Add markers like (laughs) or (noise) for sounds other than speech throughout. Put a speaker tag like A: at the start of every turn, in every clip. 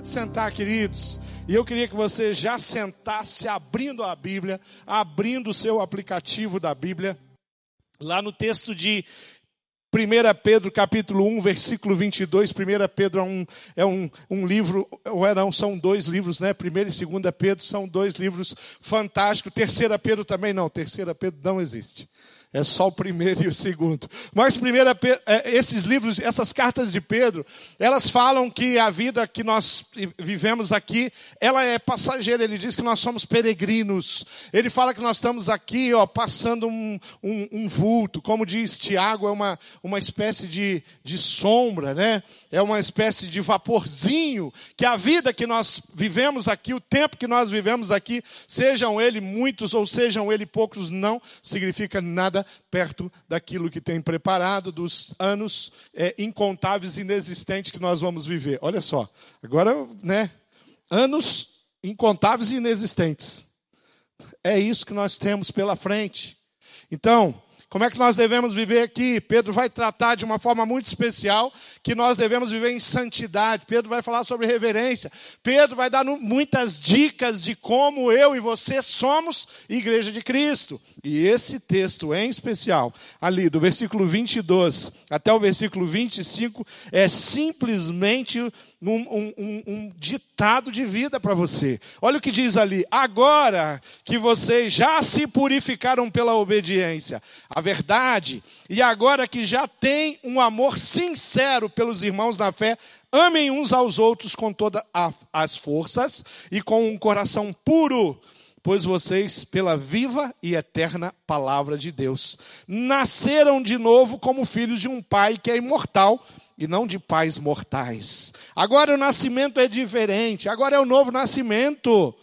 A: Pode sentar, queridos. E eu queria que você já sentasse abrindo a Bíblia, abrindo o seu aplicativo da Bíblia, lá no texto de 1 Pedro capítulo 1, versículo 22, 1 Pedro é um, é um, um livro, ou é não, são dois livros, né? 1 e 2 Pedro são dois livros fantásticos. 3 Pedro também não, 3 Pedro não existe. É só o primeiro (laughs) e o segundo. Mas primeira, é, esses livros, essas cartas de Pedro, elas falam que a vida que nós vivemos aqui, ela é passageira. Ele diz que nós somos peregrinos. Ele fala que nós estamos aqui, ó, passando um, um, um vulto. Como diz Tiago, é uma, uma espécie de, de sombra, né? É uma espécie de vaporzinho. Que a vida que nós vivemos aqui, o tempo que nós vivemos aqui, sejam ele muitos ou sejam ele poucos, não significa nada nada perto daquilo que tem preparado, dos anos é, incontáveis inexistentes que nós vamos viver. Olha só, agora, né? Anos incontáveis e inexistentes. É isso que nós temos pela frente. Então, como é que nós devemos viver aqui? Pedro vai tratar de uma forma muito especial que nós devemos viver em santidade. Pedro vai falar sobre reverência. Pedro vai dar muitas dicas de como eu e você somos igreja de Cristo. E esse texto em especial, ali do versículo 22 até o versículo 25, é simplesmente um, um, um, um ditado de vida para você. Olha o que diz ali: agora que vocês já se purificaram pela obediência verdade, e agora que já têm um amor sincero pelos irmãos na fé, amem uns aos outros com todas as forças e com um coração puro pois vocês, pela viva e eterna palavra de Deus, nasceram de novo como filhos de um Pai que é imortal e não de pais mortais. Agora o nascimento é diferente, agora é o novo nascimento.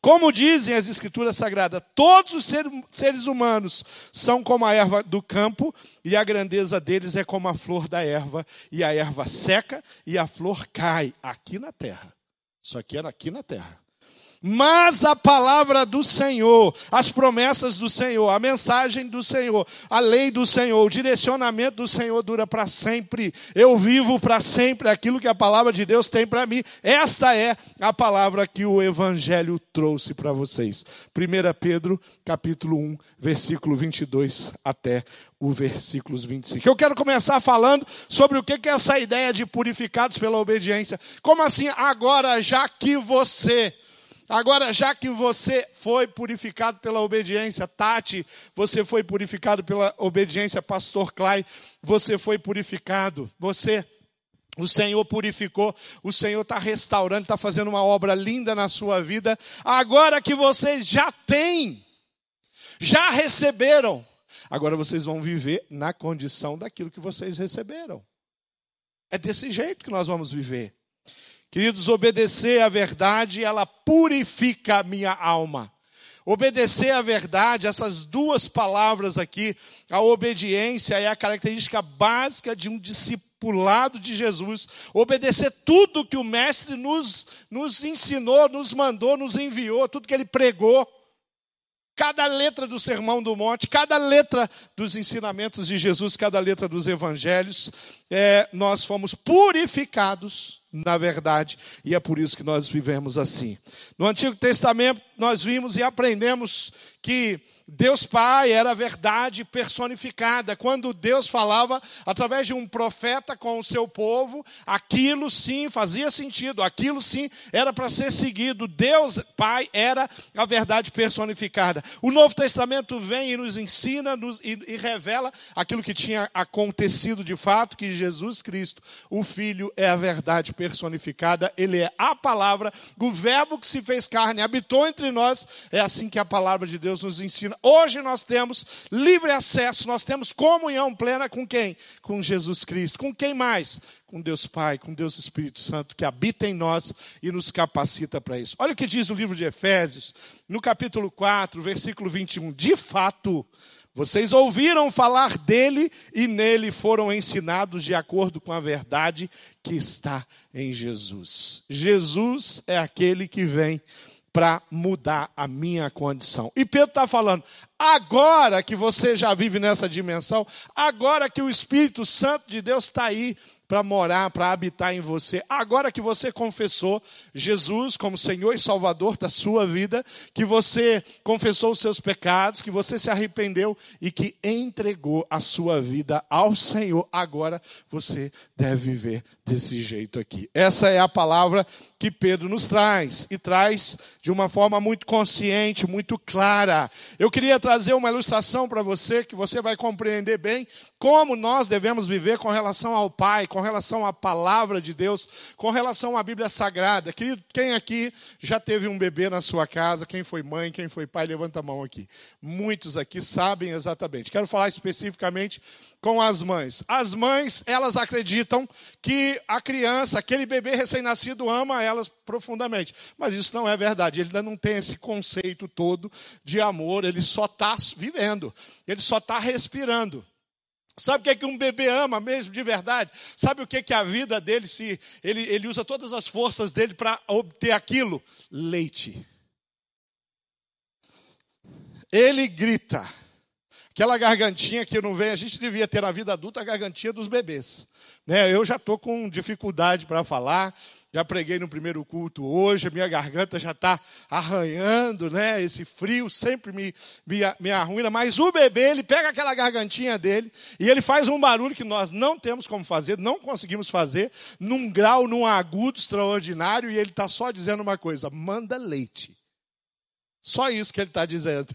A: Como dizem as Escrituras Sagradas, todos os seres humanos são como a erva do campo, e a grandeza deles é como a flor da erva, e a erva seca e a flor cai aqui na terra. Isso aqui era aqui na terra. Mas a palavra do Senhor, as promessas do Senhor, a mensagem do Senhor, a lei do Senhor, o direcionamento do Senhor dura para sempre. Eu vivo para sempre aquilo que a palavra de Deus tem para mim. Esta é a palavra que o evangelho trouxe para vocês. 1 Pedro, capítulo 1, versículo 22 até o versículos 25. Eu quero começar falando sobre o que é essa ideia de purificados pela obediência. Como assim? Agora, já que você Agora, já que você foi purificado pela obediência, Tati, você foi purificado pela obediência, Pastor Clay, você foi purificado, você. O Senhor purificou, o Senhor está restaurando, está fazendo uma obra linda na sua vida. Agora que vocês já têm, já receberam, agora vocês vão viver na condição daquilo que vocês receberam. É desse jeito que nós vamos viver. Queridos, obedecer à verdade, ela purifica a minha alma. Obedecer à verdade, essas duas palavras aqui, a obediência é a característica básica de um discipulado de Jesus. Obedecer tudo que o Mestre nos, nos ensinou, nos mandou, nos enviou, tudo que ele pregou. Cada letra do Sermão do Monte, cada letra dos ensinamentos de Jesus, cada letra dos evangelhos, é, nós fomos purificados na verdade, e é por isso que nós vivemos assim. No Antigo Testamento, nós vimos e aprendemos que Deus Pai era a verdade personificada. Quando Deus falava através de um profeta com o seu povo, aquilo sim fazia sentido, aquilo sim era para ser seguido. Deus Pai era a verdade personificada. O Novo Testamento vem e nos ensina nos, e, e revela aquilo que tinha acontecido de fato, que Jesus Cristo, o Filho, é a verdade personificada, ele é a palavra, o Verbo que se fez carne, habitou entre nós. É assim que a palavra de Deus nos ensina Hoje nós temos livre acesso, nós temos comunhão plena com quem? Com Jesus Cristo. Com quem mais? Com Deus Pai, com Deus Espírito Santo, que habita em nós e nos capacita para isso. Olha o que diz o livro de Efésios, no capítulo 4, versículo 21. De fato, vocês ouviram falar dele e nele foram ensinados de acordo com a verdade que está em Jesus. Jesus é aquele que vem para mudar a minha condição. E Pedro está falando, agora que você já vive nessa dimensão, agora que o Espírito Santo de Deus está aí para morar, para habitar em você. Agora que você confessou Jesus como Senhor e Salvador da sua vida, que você confessou os seus pecados, que você se arrependeu e que entregou a sua vida ao Senhor, agora você deve viver desse jeito aqui. Essa é a palavra que Pedro nos traz e traz de uma forma muito consciente, muito clara. Eu queria trazer uma ilustração para você que você vai compreender bem como nós devemos viver com relação ao Pai, com relação à palavra de Deus, com relação à Bíblia Sagrada. Quem aqui já teve um bebê na sua casa? Quem foi mãe, quem foi pai? Levanta a mão aqui. Muitos aqui sabem exatamente. Quero falar especificamente com as mães. As mães, elas acreditam que a criança, aquele bebê recém-nascido, ama elas profundamente. Mas isso não é verdade. Ele ainda não tem esse conceito todo de amor, ele só está vivendo, ele só está respirando. Sabe o que é que um bebê ama mesmo de verdade? Sabe o que é que a vida dele se ele, ele usa todas as forças dele para obter aquilo? Leite. Ele grita. Aquela gargantinha que não vem, a gente devia ter na vida adulta a gargantinha dos bebês. Né? Eu já estou com dificuldade para falar, já preguei no primeiro culto hoje, a minha garganta já está arranhando, né? Esse frio sempre me, me, me arruina. Mas o bebê, ele pega aquela gargantinha dele e ele faz um barulho que nós não temos como fazer, não conseguimos fazer, num grau, num agudo extraordinário, e ele está só dizendo uma coisa: manda leite. Só isso que ele está dizendo.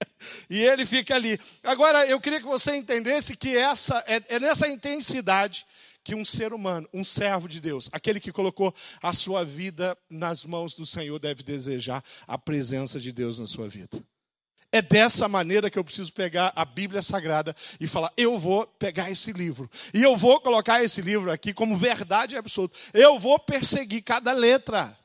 A: (laughs) e ele fica ali. Agora, eu queria que você entendesse que essa é, é nessa intensidade que um ser humano, um servo de Deus, aquele que colocou a sua vida nas mãos do Senhor, deve desejar a presença de Deus na sua vida. É dessa maneira que eu preciso pegar a Bíblia Sagrada e falar: eu vou pegar esse livro. E eu vou colocar esse livro aqui como verdade absoluta. Eu vou perseguir cada letra.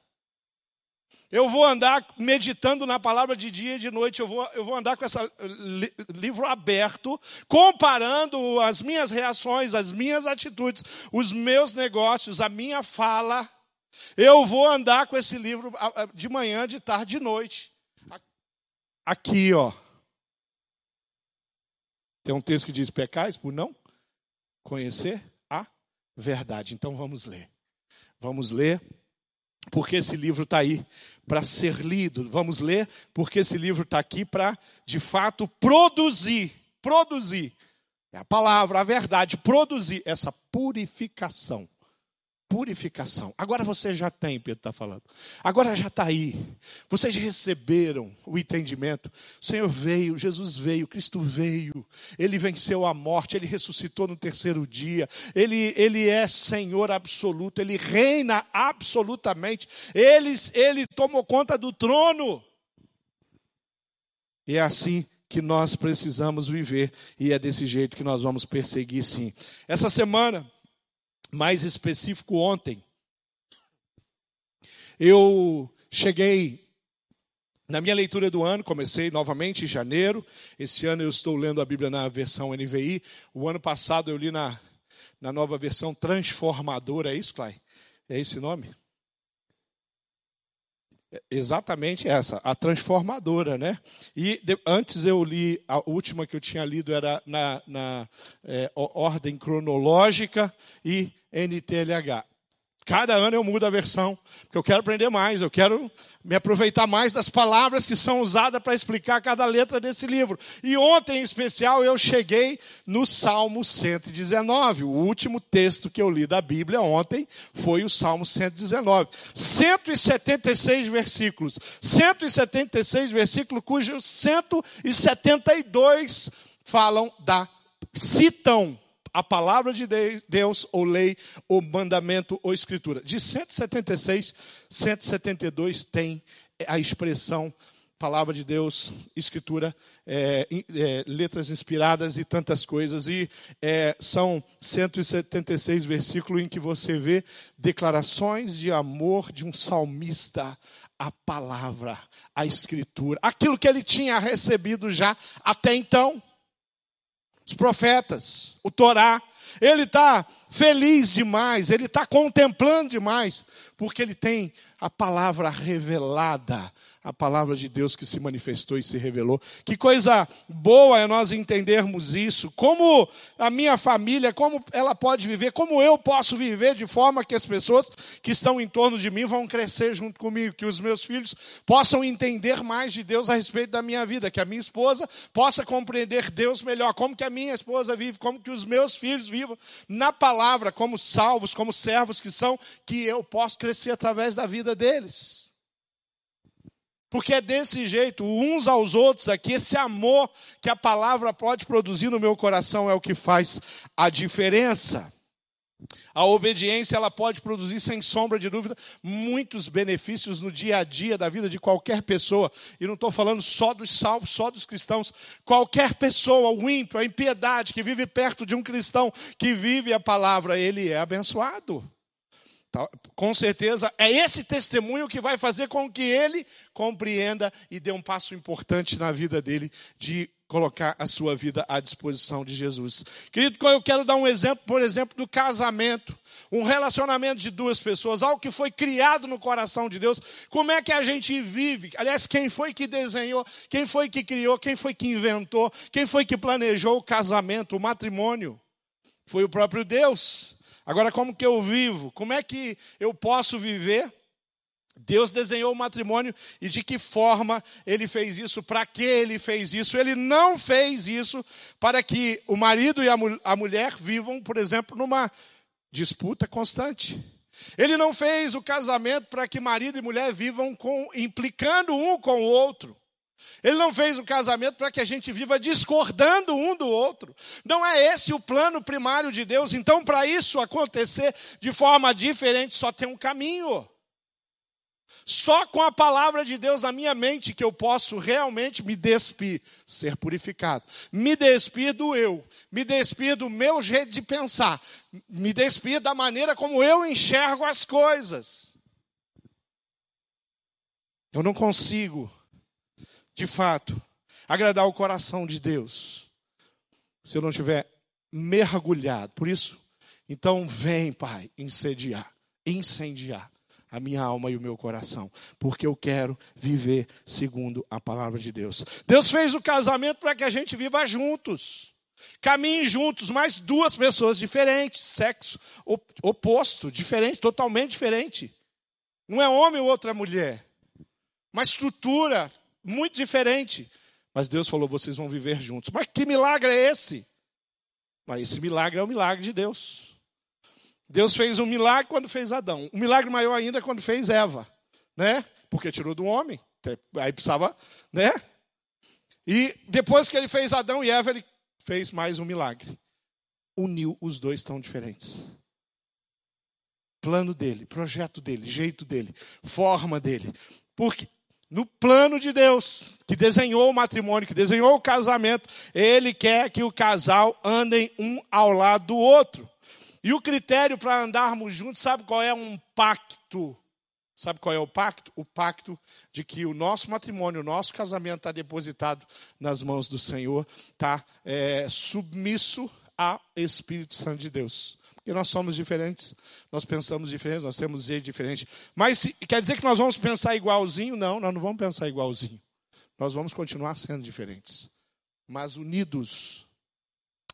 A: Eu vou andar meditando na palavra de dia e de noite, eu vou, eu vou andar com esse li, livro aberto, comparando as minhas reações, as minhas atitudes, os meus negócios, a minha fala. Eu vou andar com esse livro de manhã, de tarde, de noite. Aqui, ó. Tem um texto que diz: pecais por não conhecer a verdade. Então vamos ler. Vamos ler porque esse livro está aí para ser lido. Vamos ler, porque esse livro está aqui para, de fato, produzir produzir é a palavra, a verdade, produzir essa purificação purificação. Agora você já tem, Pedro está falando. Agora já está aí. Vocês receberam o entendimento. O Senhor veio, Jesus veio, Cristo veio. Ele venceu a morte, ele ressuscitou no terceiro dia. Ele, ele é Senhor absoluto, ele reina absolutamente. Ele, ele tomou conta do trono. E é assim que nós precisamos viver, e é desse jeito que nós vamos perseguir, sim. Essa semana mais específico ontem. Eu cheguei na minha leitura do ano, comecei novamente em janeiro. Esse ano eu estou lendo a Bíblia na versão NVI. O ano passado eu li na, na nova versão transformadora. É isso, Clay? É esse nome? É exatamente essa, a transformadora, né? E de, antes eu li, a última que eu tinha lido era na, na é, ordem cronológica e NTLH. Cada ano eu mudo a versão, porque eu quero aprender mais, eu quero me aproveitar mais das palavras que são usadas para explicar cada letra desse livro. E ontem, em especial, eu cheguei no Salmo 119. O último texto que eu li da Bíblia ontem foi o Salmo 119. 176 versículos. 176 versículos, cujos 172 falam da, citam a palavra de Deus, ou lei, ou mandamento, ou escritura. De 176, 172 tem a expressão palavra de Deus, escritura, é, é, letras inspiradas e tantas coisas. E é, são 176 versículos em que você vê declarações de amor de um salmista à palavra, à escritura, aquilo que ele tinha recebido já até então os profetas, o Torá, ele está feliz demais, ele está contemplando demais, porque ele tem a palavra revelada a palavra de Deus que se manifestou e se revelou. Que coisa boa é nós entendermos isso. Como a minha família, como ela pode viver, como eu posso viver de forma que as pessoas que estão em torno de mim vão crescer junto comigo, que os meus filhos possam entender mais de Deus a respeito da minha vida, que a minha esposa possa compreender Deus melhor, como que a minha esposa vive, como que os meus filhos vivam na palavra, como salvos, como servos que são, que eu posso crescer através da vida deles. Porque é desse jeito, uns aos outros aqui, esse amor que a palavra pode produzir no meu coração é o que faz a diferença. A obediência ela pode produzir, sem sombra de dúvida, muitos benefícios no dia a dia da vida de qualquer pessoa. E não estou falando só dos salvos, só dos cristãos. Qualquer pessoa, o ímpio, a impiedade, que vive perto de um cristão, que vive a palavra, ele é abençoado. Tá? Com certeza é esse testemunho que vai fazer com que ele compreenda e dê um passo importante na vida dele de colocar a sua vida à disposição de Jesus. Querido, eu quero dar um exemplo, por exemplo, do casamento, um relacionamento de duas pessoas, algo que foi criado no coração de Deus. Como é que a gente vive? Aliás, quem foi que desenhou? Quem foi que criou? Quem foi que inventou? Quem foi que planejou o casamento, o matrimônio? Foi o próprio Deus. Agora, como que eu vivo? Como é que eu posso viver? Deus desenhou o matrimônio e de que forma ele fez isso, para que ele fez isso. Ele não fez isso para que o marido e a, mu a mulher vivam, por exemplo, numa disputa constante. Ele não fez o casamento para que marido e mulher vivam com, implicando um com o outro. Ele não fez o casamento para que a gente viva discordando um do outro. Não é esse o plano primário de Deus. Então, para isso acontecer de forma diferente, só tem um caminho. Só com a palavra de Deus na minha mente que eu posso realmente me despir, ser purificado. Me despir do eu, me despir do meu jeito de pensar, me despir da maneira como eu enxergo as coisas. Eu não consigo de fato, agradar o coração de Deus, se eu não tiver mergulhado. Por isso, então vem, Pai, incendiar, incendiar a minha alma e o meu coração, porque eu quero viver segundo a palavra de Deus. Deus fez o casamento para que a gente viva juntos. Caminhem juntos, mas duas pessoas diferentes, sexo oposto, diferente, totalmente diferente. Não é homem ou outra mulher. Uma estrutura muito diferente. Mas Deus falou: vocês vão viver juntos. Mas que milagre é esse? Mas esse milagre é o milagre de Deus. Deus fez um milagre quando fez Adão. Um milagre maior ainda quando fez Eva, né? Porque tirou do homem. Aí precisava, né? E depois que ele fez Adão e Eva, ele fez mais um milagre. Uniu os dois tão diferentes. Plano dele, projeto dele, jeito dele, forma dele. Porque no plano de Deus, que desenhou o matrimônio, que desenhou o casamento, ele quer que o casal andem um ao lado do outro. E o critério para andarmos juntos, sabe qual é? Um pacto. Sabe qual é o pacto? O pacto de que o nosso matrimônio, o nosso casamento está depositado nas mãos do Senhor, está é, submisso ao Espírito Santo de Deus. Nós somos diferentes, nós pensamos diferentes, nós temos jeito diferente. Mas quer dizer que nós vamos pensar igualzinho? Não, nós não vamos pensar igualzinho. Nós vamos continuar sendo diferentes, mas unidos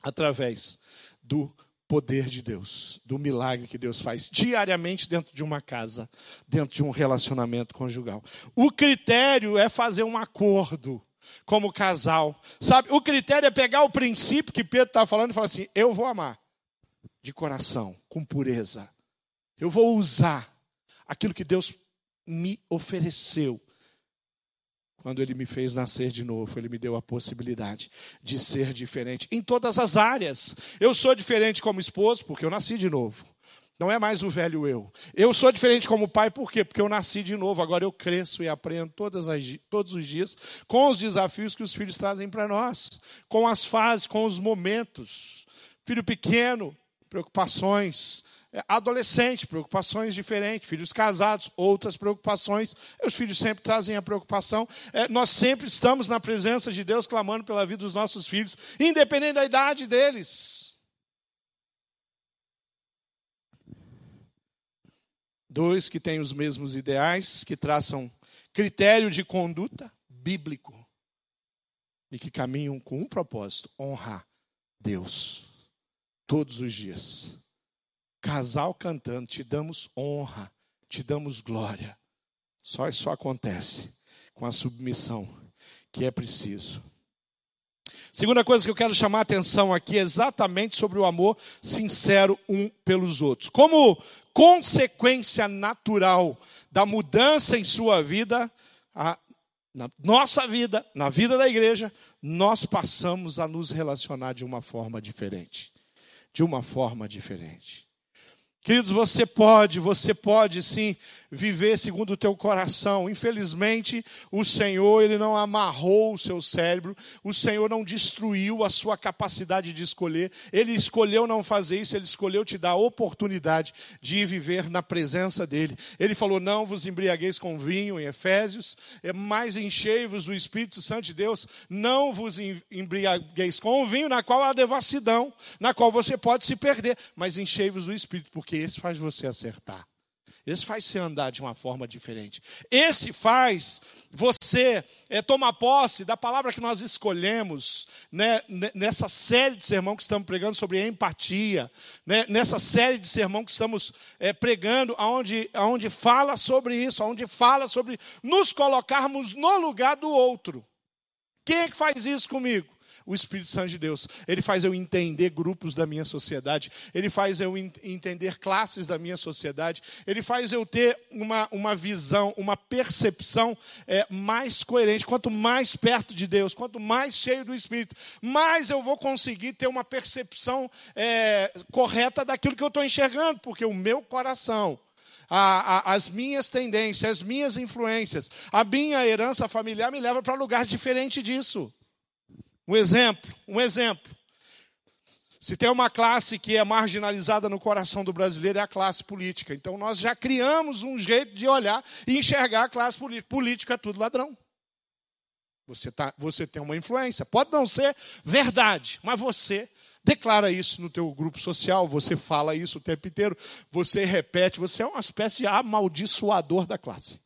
A: através do poder de Deus, do milagre que Deus faz diariamente dentro de uma casa, dentro de um relacionamento conjugal. O critério é fazer um acordo como casal. Sabe, o critério é pegar o princípio que Pedro está falando e falar assim: eu vou amar de coração, com pureza. Eu vou usar aquilo que Deus me ofereceu. Quando Ele me fez nascer de novo, Ele me deu a possibilidade de ser diferente em todas as áreas. Eu sou diferente como esposo, porque eu nasci de novo. Não é mais o velho eu. Eu sou diferente como pai, por quê? Porque eu nasci de novo. Agora eu cresço e aprendo as, todos os dias com os desafios que os filhos trazem para nós, com as fases, com os momentos. Filho pequeno, preocupações é, adolescente, preocupações diferentes, filhos casados, outras preocupações. Os filhos sempre trazem a preocupação. É, nós sempre estamos na presença de Deus clamando pela vida dos nossos filhos, independente da idade deles. Dois que têm os mesmos ideais, que traçam critério de conduta bíblico e que caminham com um propósito: honrar Deus todos os dias. Casal cantando, te damos honra, te damos glória. Só isso acontece com a submissão que é preciso. Segunda coisa que eu quero chamar a atenção aqui é exatamente sobre o amor sincero um pelos outros. Como consequência natural da mudança em sua vida, a, na nossa vida, na vida da igreja, nós passamos a nos relacionar de uma forma diferente. De uma forma diferente. Queridos, você pode, você pode sim viver segundo o teu coração. Infelizmente, o Senhor, ele não amarrou o seu cérebro, o Senhor não destruiu a sua capacidade de escolher. Ele escolheu não fazer isso, ele escolheu te dar a oportunidade de viver na presença dele. Ele falou: "Não vos embriagueis com vinho" em Efésios, é mais enchei-vos do Espírito Santo de Deus, não vos embriagueis com vinho na qual há devassidão, na qual você pode se perder, mas enchei-vos do Espírito, porque porque esse faz você acertar. Esse faz você andar de uma forma diferente. Esse faz você é, tomar posse da palavra que nós escolhemos né, nessa série de sermão que estamos pregando sobre empatia, né, nessa série de sermão que estamos é, pregando, onde, onde fala sobre isso, onde fala sobre nos colocarmos no lugar do outro. Quem é que faz isso comigo? o Espírito Santo de Deus. Ele faz eu entender grupos da minha sociedade, ele faz eu entender classes da minha sociedade, ele faz eu ter uma, uma visão, uma percepção é, mais coerente. Quanto mais perto de Deus, quanto mais cheio do Espírito, mais eu vou conseguir ter uma percepção é, correta daquilo que eu estou enxergando, porque o meu coração. A, a, as minhas tendências, as minhas influências, a minha herança familiar me leva para lugar diferente disso. Um exemplo, um exemplo. Se tem uma classe que é marginalizada no coração do brasileiro, é a classe política. Então nós já criamos um jeito de olhar e enxergar a classe política. Política é tudo ladrão. Você, tá, você tem uma influência. Pode não ser verdade, mas você declara isso no teu grupo social, você fala isso o tempo inteiro, você repete, você é uma espécie de amaldiçoador da classe.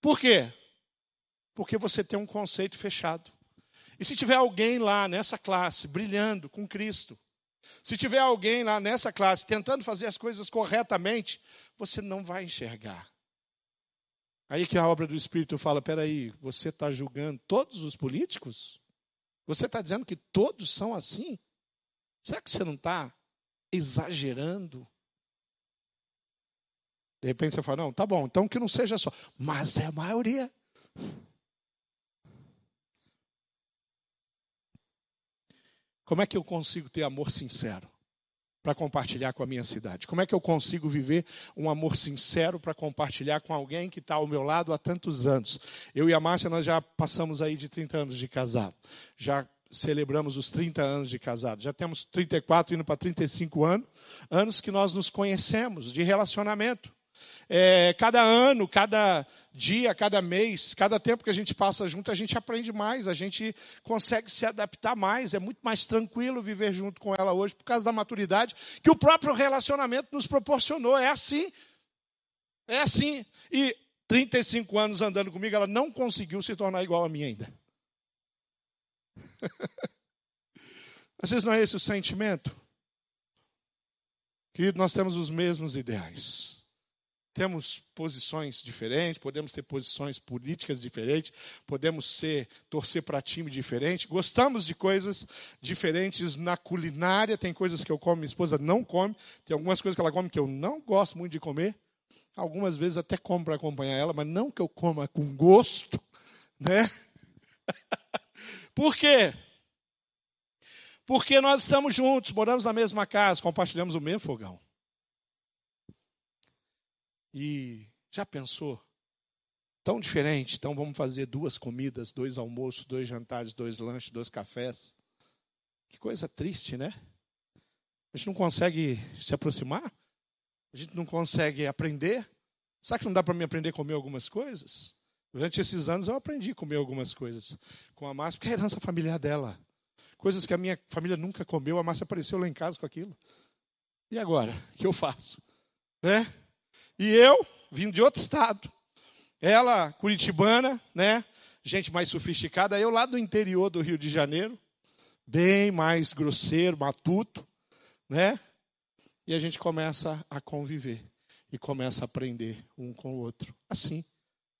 A: Por quê? Porque você tem um conceito fechado. E se tiver alguém lá nessa classe brilhando com Cristo, se tiver alguém lá nessa classe tentando fazer as coisas corretamente, você não vai enxergar. Aí que a obra do Espírito fala: peraí, você está julgando todos os políticos? Você está dizendo que todos são assim? Será que você não está exagerando? De repente você fala: não, tá bom, então que não seja só. Mas é a maioria. Como é que eu consigo ter amor sincero para compartilhar com a minha cidade? Como é que eu consigo viver um amor sincero para compartilhar com alguém que está ao meu lado há tantos anos? Eu e a Márcia, nós já passamos aí de 30 anos de casado. Já celebramos os 30 anos de casado. Já temos 34, indo para 35 anos, anos que nós nos conhecemos, de relacionamento. É, cada ano, cada dia, cada mês, cada tempo que a gente passa junto, a gente aprende mais, a gente consegue se adaptar mais. É muito mais tranquilo viver junto com ela hoje por causa da maturidade que o próprio relacionamento nos proporcionou. É assim. É assim. E 35 anos andando comigo, ela não conseguiu se tornar igual a mim ainda. (laughs) Às vezes não é esse o sentimento. Querido, nós temos os mesmos ideais temos posições diferentes, podemos ter posições políticas diferentes, podemos ser torcer para time diferente, gostamos de coisas diferentes na culinária, tem coisas que eu como, minha esposa não come, tem algumas coisas que ela come que eu não gosto muito de comer, algumas vezes até como para acompanhar ela, mas não que eu coma com gosto, (laughs) né? Por quê? Porque nós estamos juntos, moramos na mesma casa, compartilhamos o mesmo fogão. E já pensou? Tão diferente, então vamos fazer duas comidas, dois almoços, dois jantares, dois lanches, dois cafés. Que coisa triste, né? A gente não consegue se aproximar? A gente não consegue aprender? Será que não dá para mim aprender a comer algumas coisas? Durante esses anos eu aprendi a comer algumas coisas com a Márcia, porque é a herança familiar dela. Coisas que a minha família nunca comeu, a Márcia apareceu lá em casa com aquilo. E agora? O que eu faço? né? E eu, vindo de outro estado, ela, curitibana, né? Gente mais sofisticada, eu lá do interior do Rio de Janeiro, bem mais grosseiro, matuto, né? E a gente começa a conviver e começa a aprender um com o outro. Assim,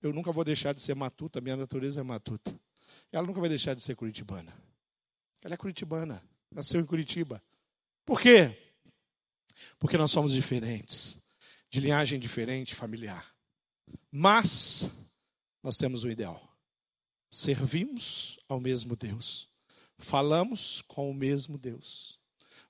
A: eu nunca vou deixar de ser matuta, minha natureza é matuta. Ela nunca vai deixar de ser curitibana. Ela é curitibana, nasceu em Curitiba. Por quê? Porque nós somos diferentes, de linhagem diferente, familiar. Mas nós temos um ideal. Servimos ao mesmo Deus. Falamos com o mesmo Deus.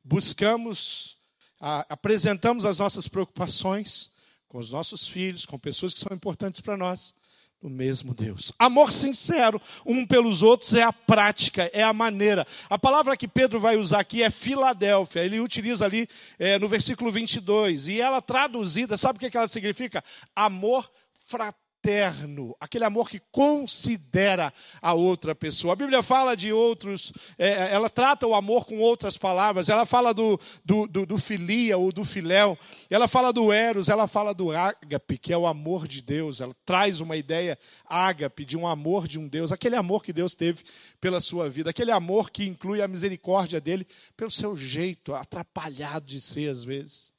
A: Buscamos, a, apresentamos as nossas preocupações com os nossos filhos, com pessoas que são importantes para nós do mesmo Deus. Amor sincero um pelos outros é a prática, é a maneira. A palavra que Pedro vai usar aqui é Filadélfia. Ele utiliza ali é, no versículo 22. E ela traduzida, sabe o que ela significa? Amor fraterno fraterno, aquele amor que considera a outra pessoa. A Bíblia fala de outros, é, ela trata o amor com outras palavras, ela fala do, do, do, do filia ou do filéu, ela fala do eros, ela fala do ágape, que é o amor de Deus, ela traz uma ideia ágape, de um amor de um Deus, aquele amor que Deus teve pela sua vida, aquele amor que inclui a misericórdia dele pelo seu jeito atrapalhado de ser às vezes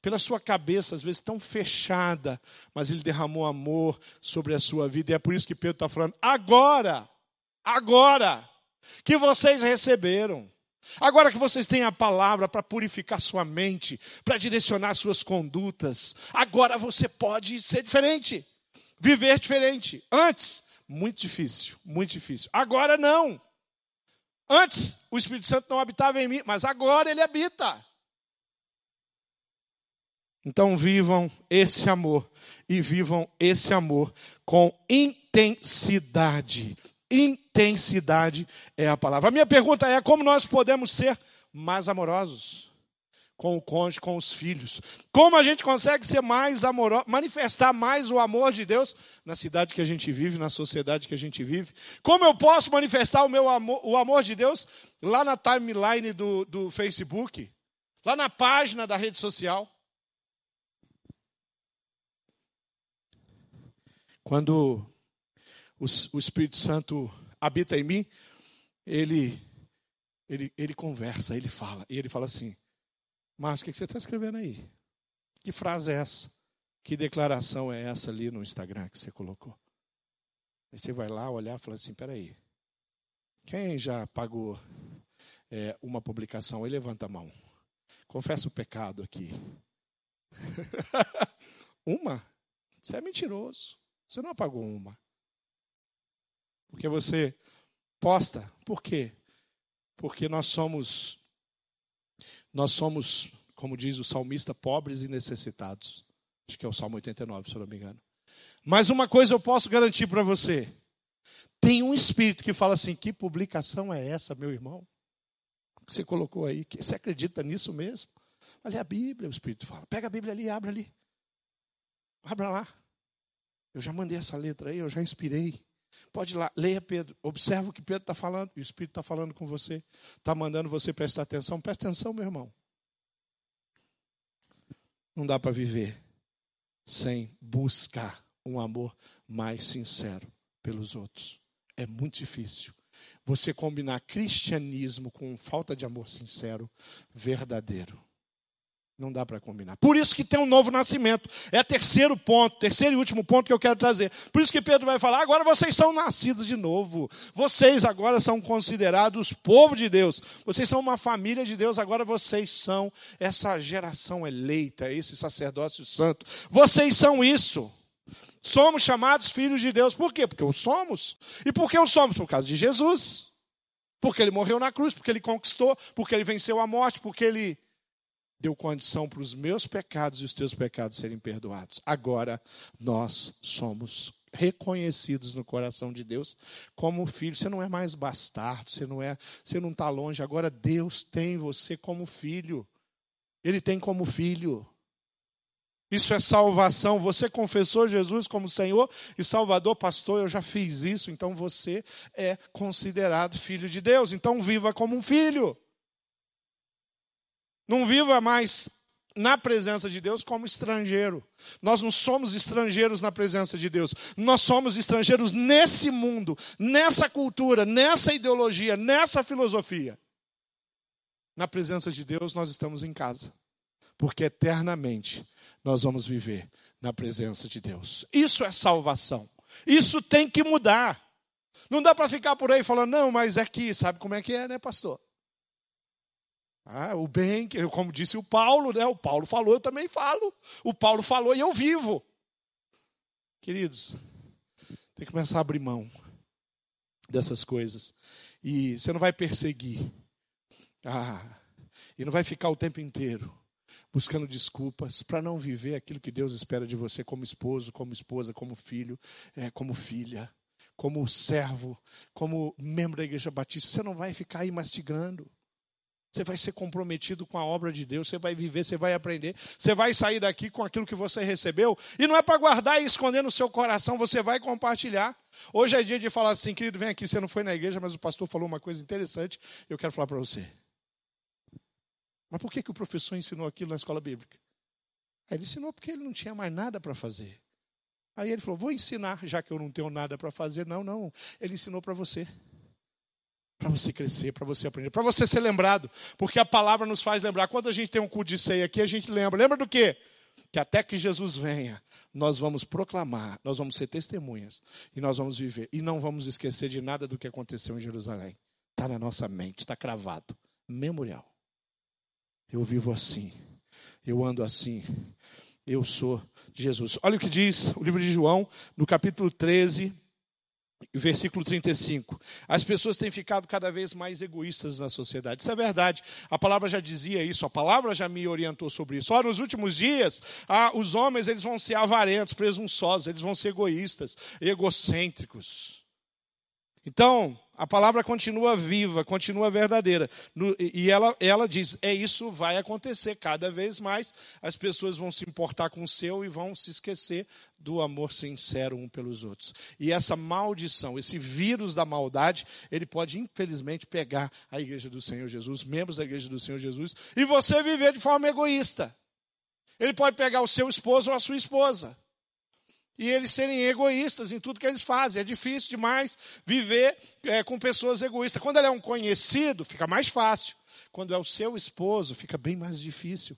A: pela sua cabeça, às vezes tão fechada, mas ele derramou amor sobre a sua vida. E é por isso que Pedro está falando: agora, agora que vocês receberam, agora que vocês têm a palavra para purificar sua mente, para direcionar suas condutas, agora você pode ser diferente, viver diferente. Antes, muito difícil, muito difícil. Agora não. Antes, o Espírito Santo não habitava em mim, mas agora ele habita. Então vivam esse amor e vivam esse amor com intensidade. Intensidade é a palavra. A minha pergunta é: como nós podemos ser mais amorosos com o cônjuge, com os filhos? Como a gente consegue ser mais amoroso, manifestar mais o amor de Deus na cidade que a gente vive, na sociedade que a gente vive? Como eu posso manifestar o meu amor, o amor de Deus lá na timeline do, do Facebook, lá na página da rede social? Quando o, o Espírito Santo habita em mim, ele, ele, ele conversa, ele fala. E ele fala assim: Márcio, o que você está escrevendo aí? Que frase é essa? Que declaração é essa ali no Instagram que você colocou? Aí você vai lá olhar e fala assim: peraí. Quem já pagou é, uma publicação aí, levanta a mão. Confessa o pecado aqui. (laughs) uma? Você é mentiroso. Você não apagou uma. Porque você posta. Por quê? Porque nós somos nós somos, como diz o salmista, pobres e necessitados. Acho que é o Salmo 89, se eu não me engano. Mas uma coisa eu posso garantir para você. Tem um espírito que fala assim: que publicação é essa, meu irmão? Que você colocou aí? Você acredita nisso mesmo? Olha a Bíblia, o Espírito fala. Pega a Bíblia ali, abre ali. Abra lá. Eu já mandei essa letra aí, eu já inspirei. Pode ir lá, leia Pedro, observa o que Pedro está falando, o Espírito está falando com você, está mandando você prestar atenção. Presta atenção, meu irmão. Não dá para viver sem buscar um amor mais sincero pelos outros. É muito difícil. Você combinar cristianismo com falta de amor sincero, verdadeiro. Não dá para combinar. Por isso que tem um novo nascimento. É terceiro ponto, terceiro e último ponto que eu quero trazer. Por isso que Pedro vai falar: agora vocês são nascidos de novo. Vocês agora são considerados povo de Deus. Vocês são uma família de Deus. Agora vocês são essa geração eleita, esse sacerdócio santo. Vocês são isso. Somos chamados filhos de Deus. Por quê? Porque o somos. E por que o somos? Por causa de Jesus. Porque ele morreu na cruz, porque ele conquistou, porque ele venceu a morte, porque ele deu condição para os meus pecados e os teus pecados serem perdoados. Agora nós somos reconhecidos no coração de Deus como filho. Você não é mais bastardo, você não é, você não está longe. Agora Deus tem você como filho. Ele tem como filho. Isso é salvação. Você confessou Jesus como Senhor e Salvador, pastor, eu já fiz isso, então você é considerado filho de Deus. Então viva como um filho. Não viva mais na presença de Deus como estrangeiro. Nós não somos estrangeiros na presença de Deus. Nós somos estrangeiros nesse mundo, nessa cultura, nessa ideologia, nessa filosofia. Na presença de Deus, nós estamos em casa. Porque eternamente nós vamos viver na presença de Deus. Isso é salvação. Isso tem que mudar. Não dá para ficar por aí falando, não, mas é que, sabe como é que é, né, pastor? Ah, o bem, como disse o Paulo, né? O Paulo falou, eu também falo. O Paulo falou e eu vivo. Queridos, tem que começar a abrir mão dessas coisas. E você não vai perseguir. Ah, e não vai ficar o tempo inteiro buscando desculpas para não viver aquilo que Deus espera de você como esposo, como esposa, como filho, é, como filha, como servo, como membro da igreja batista. Você não vai ficar aí mastigando. Você vai ser comprometido com a obra de Deus, você vai viver, você vai aprender, você vai sair daqui com aquilo que você recebeu, e não é para guardar e esconder no seu coração, você vai compartilhar. Hoje é dia de falar assim, querido, vem aqui, você não foi na igreja, mas o pastor falou uma coisa interessante, eu quero falar para você. Mas por que, que o professor ensinou aquilo na escola bíblica? Aí ele ensinou porque ele não tinha mais nada para fazer. Aí ele falou: Vou ensinar, já que eu não tenho nada para fazer. Não, não. Ele ensinou para você. Para você crescer, para você aprender, para você ser lembrado. Porque a palavra nos faz lembrar. Quando a gente tem um culto de ceia aqui, a gente lembra. Lembra do quê? Que até que Jesus venha, nós vamos proclamar, nós vamos ser testemunhas. E nós vamos viver. E não vamos esquecer de nada do que aconteceu em Jerusalém. Está na nossa mente, está cravado. Memorial. Eu vivo assim. Eu ando assim. Eu sou Jesus. Olha o que diz o livro de João, no capítulo 13, versículo 35. As pessoas têm ficado cada vez mais egoístas na sociedade. Isso é verdade. A palavra já dizia isso, a palavra já me orientou sobre isso. Olha, nos últimos dias, ah, os homens eles vão ser avarentos, presunçosos, eles vão ser egoístas, egocêntricos. Então, a palavra continua viva, continua verdadeira. No, e ela, ela diz: é isso vai acontecer cada vez mais. As pessoas vão se importar com o seu e vão se esquecer do amor sincero um pelos outros. E essa maldição, esse vírus da maldade, ele pode infelizmente pegar a igreja do Senhor Jesus, membros da igreja do Senhor Jesus, e você viver de forma egoísta. Ele pode pegar o seu esposo ou a sua esposa e eles serem egoístas em tudo que eles fazem. É difícil demais viver é, com pessoas egoístas. Quando ele é um conhecido, fica mais fácil. Quando é o seu esposo, fica bem mais difícil.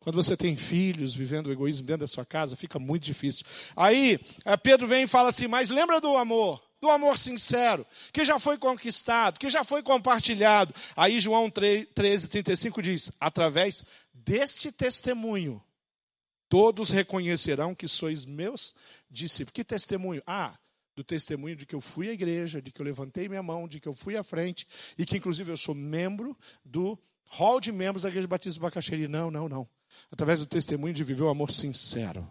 A: Quando você tem filhos vivendo o egoísmo dentro da sua casa, fica muito difícil. Aí, é, Pedro vem e fala assim: Mas lembra do amor, do amor sincero, que já foi conquistado, que já foi compartilhado. Aí, João 13, 35 diz: Através deste testemunho, Todos reconhecerão que sois meus discípulos. Que testemunho? Ah, do testemunho de que eu fui à igreja, de que eu levantei minha mão, de que eu fui à frente e que inclusive eu sou membro do hall de membros da Igreja Batista do Bacaxeri. Não, não, não. Através do testemunho de viver o um amor sincero,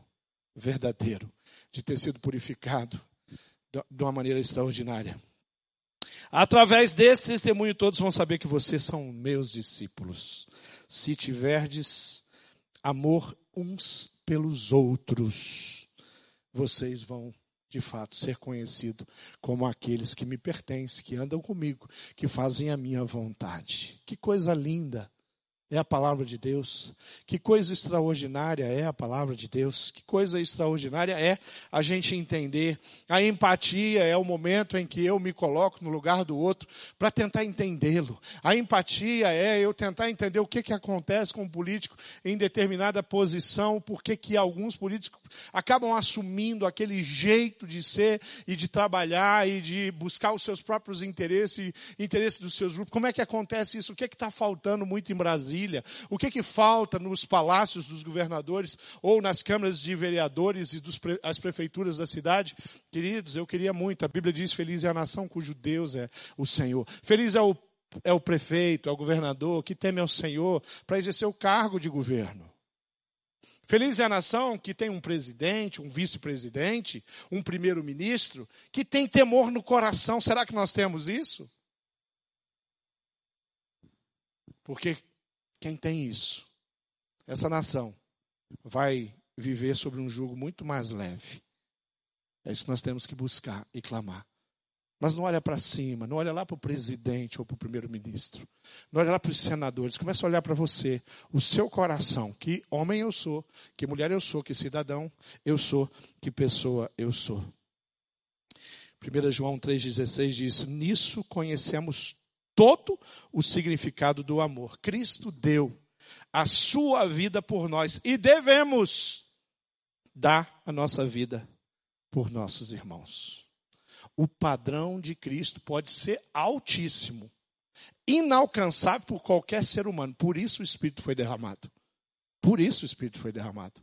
A: verdadeiro, de ter sido purificado de uma maneira extraordinária. Através desse testemunho todos vão saber que vocês são meus discípulos. Se tiverdes amor uns pelos outros, vocês vão de fato ser conhecidos como aqueles que me pertencem, que andam comigo, que fazem a minha vontade. Que coisa linda! É a palavra de Deus. Que coisa extraordinária é a palavra de Deus. Que coisa extraordinária é a gente entender. A empatia é o momento em que eu me coloco no lugar do outro para tentar entendê-lo. A empatia é eu tentar entender o que, que acontece com o político em determinada posição, porque que alguns políticos acabam assumindo aquele jeito de ser e de trabalhar e de buscar os seus próprios interesses e interesses dos seus grupos. Como é que acontece isso? O que é está faltando muito em Brasília? Brasília? O que, que falta nos palácios dos governadores ou nas câmaras de vereadores e das pre, prefeituras da cidade? Queridos, eu queria muito. A Bíblia diz: Feliz é a nação cujo Deus é o Senhor. Feliz é o, é o prefeito, é o governador que teme ao Senhor para exercer o cargo de governo. Feliz é a nação que tem um presidente, um vice-presidente, um primeiro-ministro, que tem temor no coração. Será que nós temos isso? Porque quem tem isso, essa nação, vai viver sobre um jugo muito mais leve. É isso que nós temos que buscar e clamar. Mas não olha para cima, não olha lá para o presidente ou para o primeiro-ministro. Não olha lá para os senadores. Começa a olhar para você, o seu coração. Que homem eu sou, que mulher eu sou, que cidadão eu sou, que pessoa eu sou. 1 João 3,16 diz: Nisso conhecemos todo o significado do amor. Cristo deu a sua vida por nós e devemos dar a nossa vida por nossos irmãos o padrão de Cristo pode ser altíssimo, inalcançável por qualquer ser humano. Por isso o Espírito foi derramado. Por isso o Espírito foi derramado.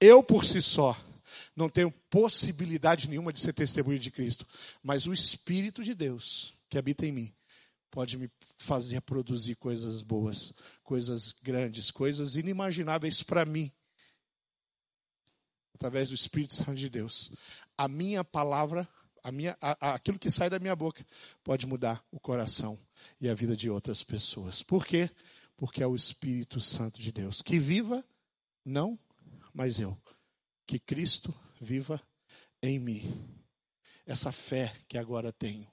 A: Eu por si só não tenho possibilidade nenhuma de ser testemunho de Cristo, mas o Espírito de Deus que habita em mim pode me fazer produzir coisas boas, coisas grandes, coisas inimagináveis para mim. Através do Espírito Santo de Deus. A minha palavra a minha, a, aquilo que sai da minha boca pode mudar o coração e a vida de outras pessoas. Por quê? Porque é o Espírito Santo de Deus. Que viva, não, mas eu. Que Cristo viva em mim. Essa fé que agora tenho,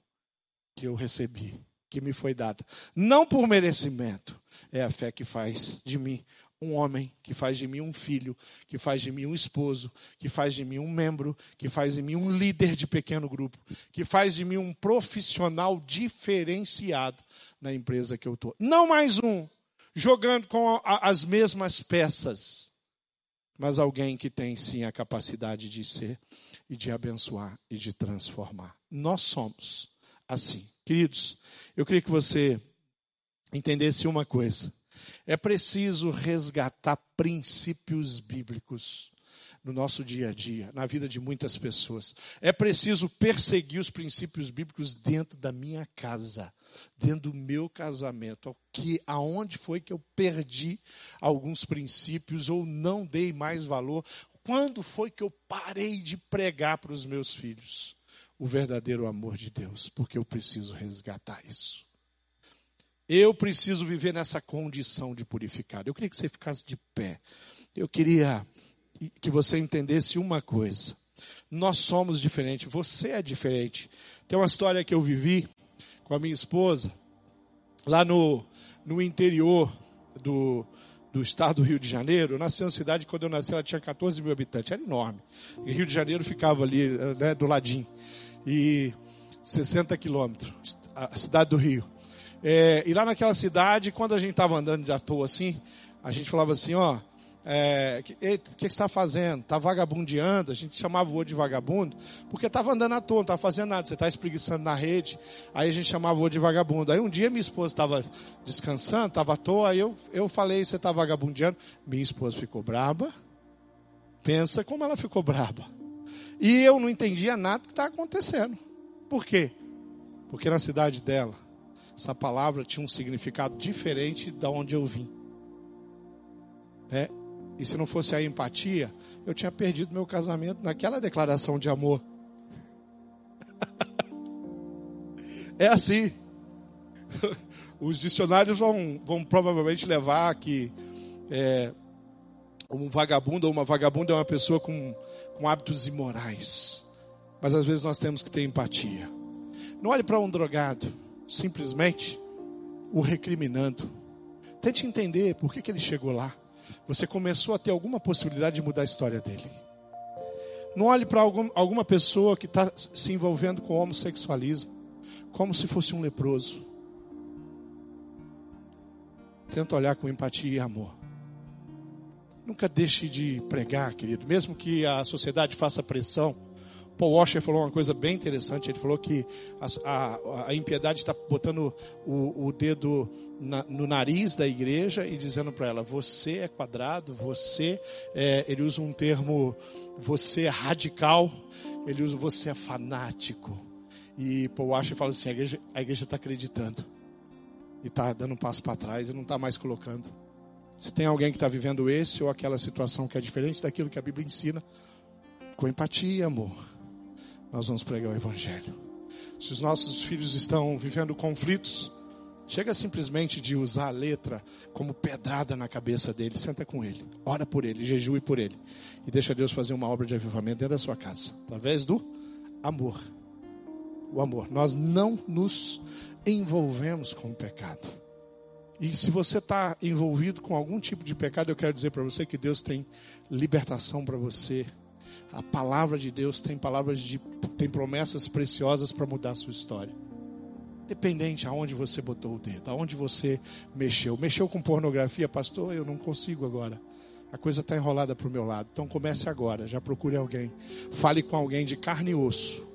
A: que eu recebi, que me foi dada, não por merecimento, é a fé que faz de mim um homem, que faz de mim um filho, que faz de mim um esposo, que faz de mim um membro, que faz de mim um líder de pequeno grupo, que faz de mim um profissional diferenciado na empresa que eu estou. Não mais um, jogando com as mesmas peças, mas alguém que tem sim a capacidade de ser e de abençoar e de transformar. Nós somos assim. Queridos, eu queria que você entendesse uma coisa. É preciso resgatar princípios bíblicos no nosso dia a dia, na vida de muitas pessoas. É preciso perseguir os princípios bíblicos dentro da minha casa, dentro do meu casamento. Que aonde foi que eu perdi alguns princípios ou não dei mais valor? Quando foi que eu parei de pregar para os meus filhos o verdadeiro amor de Deus? Porque eu preciso resgatar isso. Eu preciso viver nessa condição de purificado. Eu queria que você ficasse de pé. Eu queria que você entendesse uma coisa. Nós somos diferentes, você é diferente. Tem uma história que eu vivi com a minha esposa, lá no, no interior do, do estado do Rio de Janeiro. Eu nasci na cidade, quando eu nasci, ela tinha 14 mil habitantes, era enorme. E Rio de Janeiro ficava ali, né, do ladinho. E 60 quilômetros, a cidade do Rio. É, e lá naquela cidade, quando a gente estava andando de à toa assim, a gente falava assim, ó, é, que, o que, você está fazendo? Está vagabundeando? A gente chamava o outro de vagabundo, porque estava andando à toa, não estava fazendo nada. Você está espreguiçando na rede, aí a gente chamava o outro de vagabundo. Aí um dia minha esposa estava descansando, estava à toa, aí eu, eu falei, você está vagabundeando? Minha esposa ficou braba. Pensa como ela ficou braba. E eu não entendia nada que estava acontecendo. Por quê? Porque na cidade dela, essa palavra tinha um significado diferente da onde eu vim. É, e se não fosse a empatia, eu tinha perdido meu casamento naquela declaração de amor. (laughs) é assim. (laughs) Os dicionários vão, vão provavelmente levar que é, um vagabundo ou uma vagabunda é uma pessoa com, com hábitos imorais. Mas às vezes nós temos que ter empatia. Não olhe para um drogado simplesmente o recriminando. Tente entender por que, que ele chegou lá. Você começou a ter alguma possibilidade de mudar a história dele. Não olhe para algum, alguma pessoa que está se envolvendo com homossexualismo como se fosse um leproso. Tenta olhar com empatia e amor. Nunca deixe de pregar, querido, mesmo que a sociedade faça pressão Paul Washer falou uma coisa bem interessante. Ele falou que a, a, a impiedade está botando o, o dedo na, no nariz da igreja e dizendo para ela: você é quadrado, você é, ele usa um termo, você é radical, ele usa você é fanático. E Paul Washer fala assim: a igreja está acreditando e está dando um passo para trás e não está mais colocando. Se tem alguém que está vivendo esse ou aquela situação que é diferente daquilo que a Bíblia ensina, com empatia, amor nós vamos pregar o Evangelho. Se os nossos filhos estão vivendo conflitos, chega simplesmente de usar a letra como pedrada na cabeça dele, senta com ele, ora por ele, jejue por ele e deixa Deus fazer uma obra de avivamento dentro da sua casa, através do amor. o amor. Nós não nos envolvemos com o pecado. E se você está envolvido com algum tipo de pecado, eu quero dizer para você que Deus tem libertação para você. A palavra de Deus tem palavras de tem promessas preciosas para mudar a sua história. Dependente aonde você botou o dedo, aonde você mexeu. Mexeu com pornografia, pastor? Eu não consigo agora. A coisa está enrolada para o meu lado. Então comece agora, já procure alguém. Fale com alguém de carne e osso.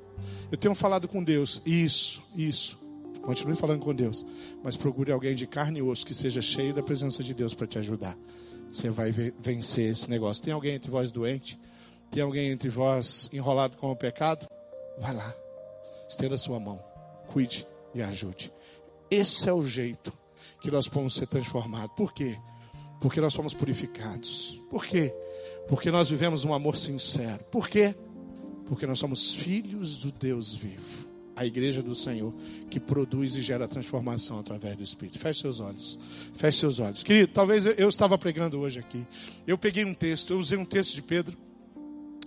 A: Eu tenho falado com Deus, isso, isso. Continue falando com Deus, mas procure alguém de carne e osso que seja cheio da presença de Deus para te ajudar. Você vai vencer esse negócio. Tem alguém entre vós doente? Tem alguém entre vós enrolado com o pecado? Vai lá, estenda sua mão, cuide e ajude. Esse é o jeito que nós podemos ser transformados. Por quê? Porque nós somos purificados. Por quê? Porque nós vivemos um amor sincero. Por quê? Porque nós somos filhos do Deus vivo a igreja do Senhor, que produz e gera transformação através do Espírito. Feche seus olhos. Feche seus olhos. Querido, talvez eu, eu estava pregando hoje aqui. Eu peguei um texto, eu usei um texto de Pedro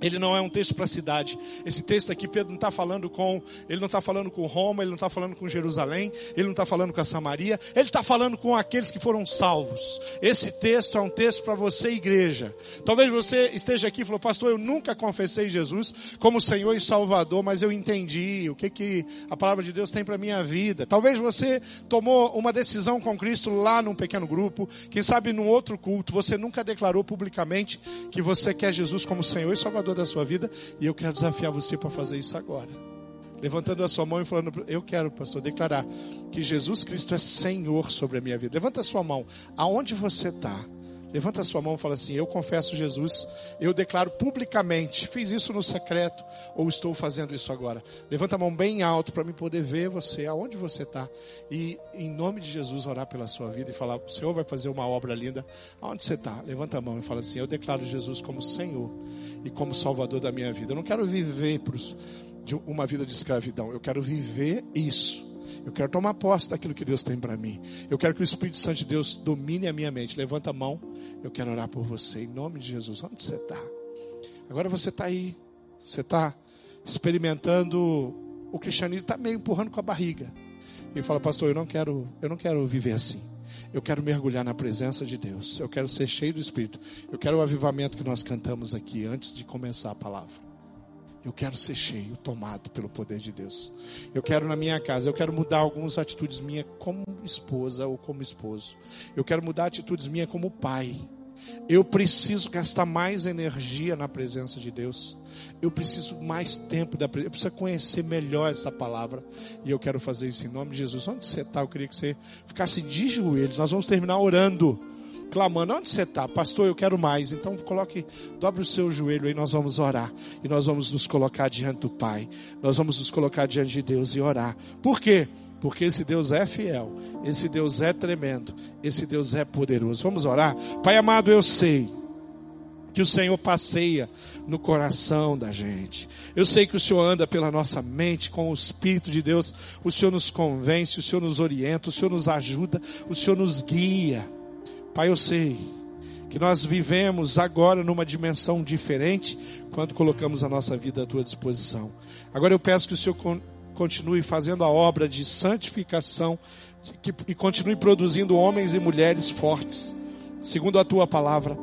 A: ele não é um texto para a cidade. Esse texto aqui, Pedro não está falando com, ele não está falando com Roma, ele não está falando com Jerusalém, ele não está falando com a Samaria, ele está falando com aqueles que foram salvos. Esse texto é um texto para você, igreja. Talvez você esteja aqui e falou, pastor, eu nunca confessei Jesus como Senhor e Salvador, mas eu entendi o que que a palavra de Deus tem para minha vida. Talvez você tomou uma decisão com Cristo lá num pequeno grupo, quem sabe num outro culto, você nunca declarou publicamente que você quer Jesus como Senhor e Salvador da sua vida, e eu quero desafiar você para fazer isso agora. Levantando a sua mão e falando, eu quero, pastor, declarar que Jesus Cristo é Senhor sobre a minha vida. Levanta a sua mão, aonde você está. Levanta a sua mão e fala assim: Eu confesso Jesus, eu declaro publicamente, fiz isso no secreto ou estou fazendo isso agora. Levanta a mão bem alto para me poder ver você, aonde você está. E em nome de Jesus orar pela sua vida e falar: O Senhor vai fazer uma obra linda. Aonde você está? Levanta a mão e fala assim: Eu declaro Jesus como Senhor e como Salvador da minha vida. Eu não quero viver uma vida de escravidão, eu quero viver isso eu quero tomar posse daquilo que Deus tem para mim. Eu quero que o Espírito Santo de Deus domine a minha mente. Levanta a mão. Eu quero orar por você. Em nome de Jesus. Onde você está? Agora você está aí. Você está experimentando o cristianismo. Está meio empurrando com a barriga. E fala, pastor, eu não quero, eu não quero viver assim. Eu quero mergulhar na presença de Deus. Eu quero ser cheio do Espírito. Eu quero o avivamento que nós cantamos aqui antes de começar a palavra. Eu quero ser cheio, tomado pelo poder de Deus. Eu quero na minha casa, eu quero mudar algumas atitudes minhas como esposa ou como esposo. Eu quero mudar atitudes minhas como pai. Eu preciso gastar mais energia na presença de Deus. Eu preciso mais tempo da presença. Eu preciso conhecer melhor essa palavra. E eu quero fazer isso em nome de Jesus. Onde você está? Eu queria que você ficasse de joelhos. Nós vamos terminar orando clamando: onde você está? Pastor, eu quero mais. Então coloque, dobre o seu joelho e nós vamos orar. E nós vamos nos colocar diante do Pai. Nós vamos nos colocar diante de Deus e orar. Por quê? Porque esse Deus é fiel, esse Deus é tremendo, esse Deus é poderoso. Vamos orar? Pai amado, eu sei que o Senhor passeia no coração da gente. Eu sei que o Senhor anda pela nossa mente com o Espírito de Deus. O Senhor nos convence, o Senhor nos orienta, o Senhor nos ajuda, o Senhor nos guia. Pai, eu sei que nós vivemos agora numa dimensão diferente quando colocamos a nossa vida à tua disposição. Agora eu peço que o Senhor continue fazendo a obra de santificação e continue produzindo homens e mulheres fortes, segundo a tua palavra.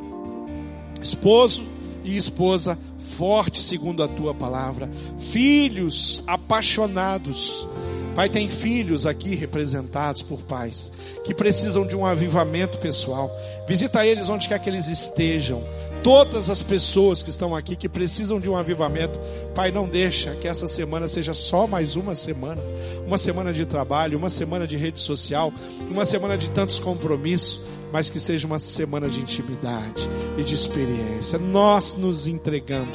A: Esposo e esposa forte segundo a tua palavra. Filhos apaixonados Pai, tem filhos aqui representados por pais que precisam de um avivamento pessoal. Visita eles onde quer que eles estejam. Todas as pessoas que estão aqui que precisam de um avivamento, Pai, não deixa que essa semana seja só mais uma semana, uma semana de trabalho, uma semana de rede social, uma semana de tantos compromissos, mas que seja uma semana de intimidade e de experiência. Nós nos entregamos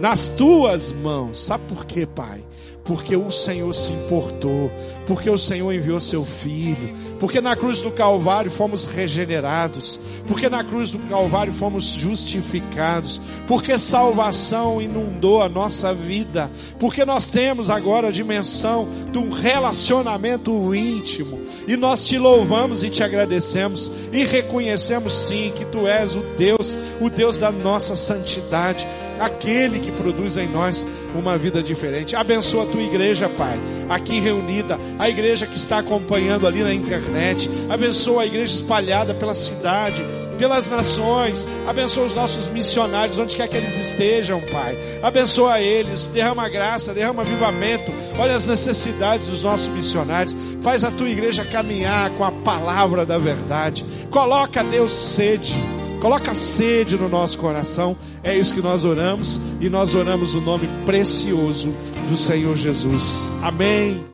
A: nas tuas mãos. Sabe por quê, Pai? porque o Senhor se importou, porque o Senhor enviou seu filho, porque na cruz do Calvário fomos regenerados, porque na cruz do Calvário fomos justificados, porque salvação inundou a nossa vida, porque nós temos agora a dimensão de um relacionamento íntimo, e nós te louvamos e te agradecemos e reconhecemos sim que tu és o Deus, o Deus da nossa santidade, aquele que produz em nós uma vida diferente. Abençoa tua igreja, Pai, aqui reunida, a igreja que está acompanhando ali na internet, abençoa a igreja espalhada pela cidade, pelas nações, abençoa os nossos missionários, onde quer que eles estejam, Pai. Abençoa eles, derrama graça, derrama avivamento. Olha as necessidades dos nossos missionários. Faz a tua igreja caminhar com a palavra da verdade. Coloca, Deus, sede. Coloca sede no nosso coração. É isso que nós oramos. E nós oramos no nome precioso do Senhor Jesus. Amém.